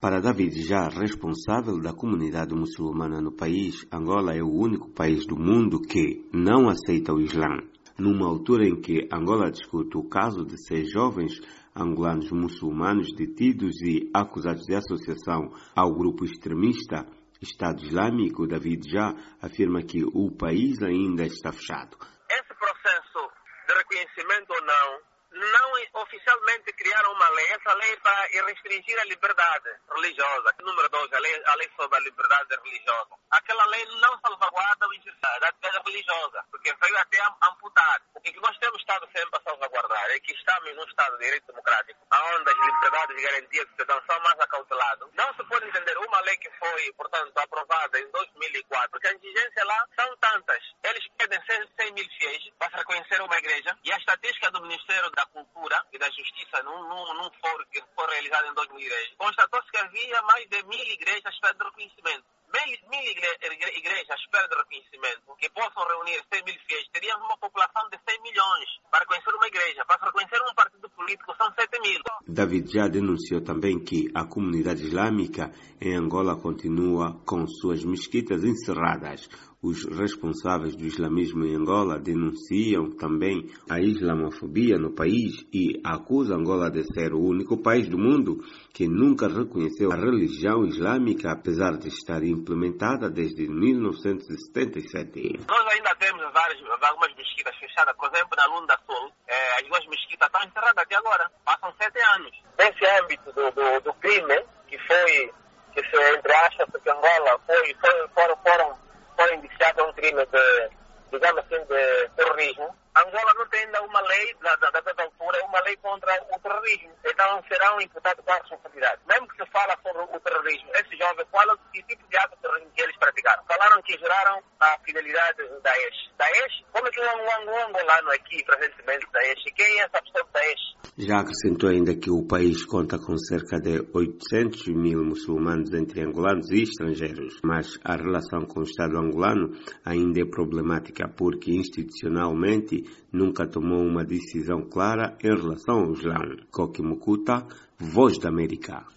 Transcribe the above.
Para David Já, responsável da comunidade muçulmana no país, Angola é o único país do mundo que não aceita o Islã. Numa altura em que Angola discute o caso de seis jovens angolanos muçulmanos detidos e acusados de associação ao grupo extremista Estado Islâmico, David Já afirma que o país ainda está fechado. Esse processo de reconhecimento ou não não oficialmente criaram uma lei, essa lei é para restringir a liberdade religiosa. Número dois, a lei, a lei sobre a liberdade religiosa. Aquela lei não salvaguarda o da religiosa, porque veio até amputar. O que nós temos estado sempre a salvaguardar é que estamos num Estado de direito democrático, onde as liberdades e garantias do cidadão são mais acauteladas. Não se pode entender uma lei que foi, portanto, aprovada em 2004, porque as exigências lá são tantas. Eles pedem 100 mil fiéis para reconhecer uma igreja e a estatística do Ministério da Cultura e da Justiça, num, num, num que foi realizado em 2010, constatou-se que havia mais de mil igrejas à espera de reconhecimento. Mil, mil igre, igrejas de reconhecimento que possam reunir 100 mil fiéis, teríamos uma população de 100 milhões para reconhecer uma igreja. Para reconhecer um partido político são 7 mil. David já denunciou também que a comunidade islâmica em Angola continua com suas mesquitas encerradas os responsáveis do islamismo em Angola denunciam também a islamofobia no país e acusam Angola de ser o único país do mundo que nunca reconheceu a religião islâmica, apesar de estar implementada desde 1977. Nós ainda temos várias, algumas mesquitas fechadas, por exemplo, na Lunda Sul. É, as duas mesquitas estão encerradas até agora, do, do, do crime, que foi, que se, entre aspas, que Angola foi, foi, foram, foram foi indiciado a um crime de, digamos assim, de terrorismo. Angola não tem ainda uma lei, da, da, da altura, uma lei contra o terrorismo. Então serão imputados com a responsabilidade. Mesmo que se fala sobre o terrorismo, esses jovens falam que tipo de ato terrorismo que eles praticaram. Falaram que geraram a fidelidade do Daesh. Daesh? Como é que um, um angolano aqui, presentemente, Daesh? Quem é essa pessoa do Daesh? Já acrescentou ainda que o país conta com cerca de 800 mil muçulmanos entre angolanos e estrangeiros, mas a relação com o Estado angolano ainda é problemática porque institucionalmente nunca tomou uma decisão clara em relação ao Islã. Koki Voz da América.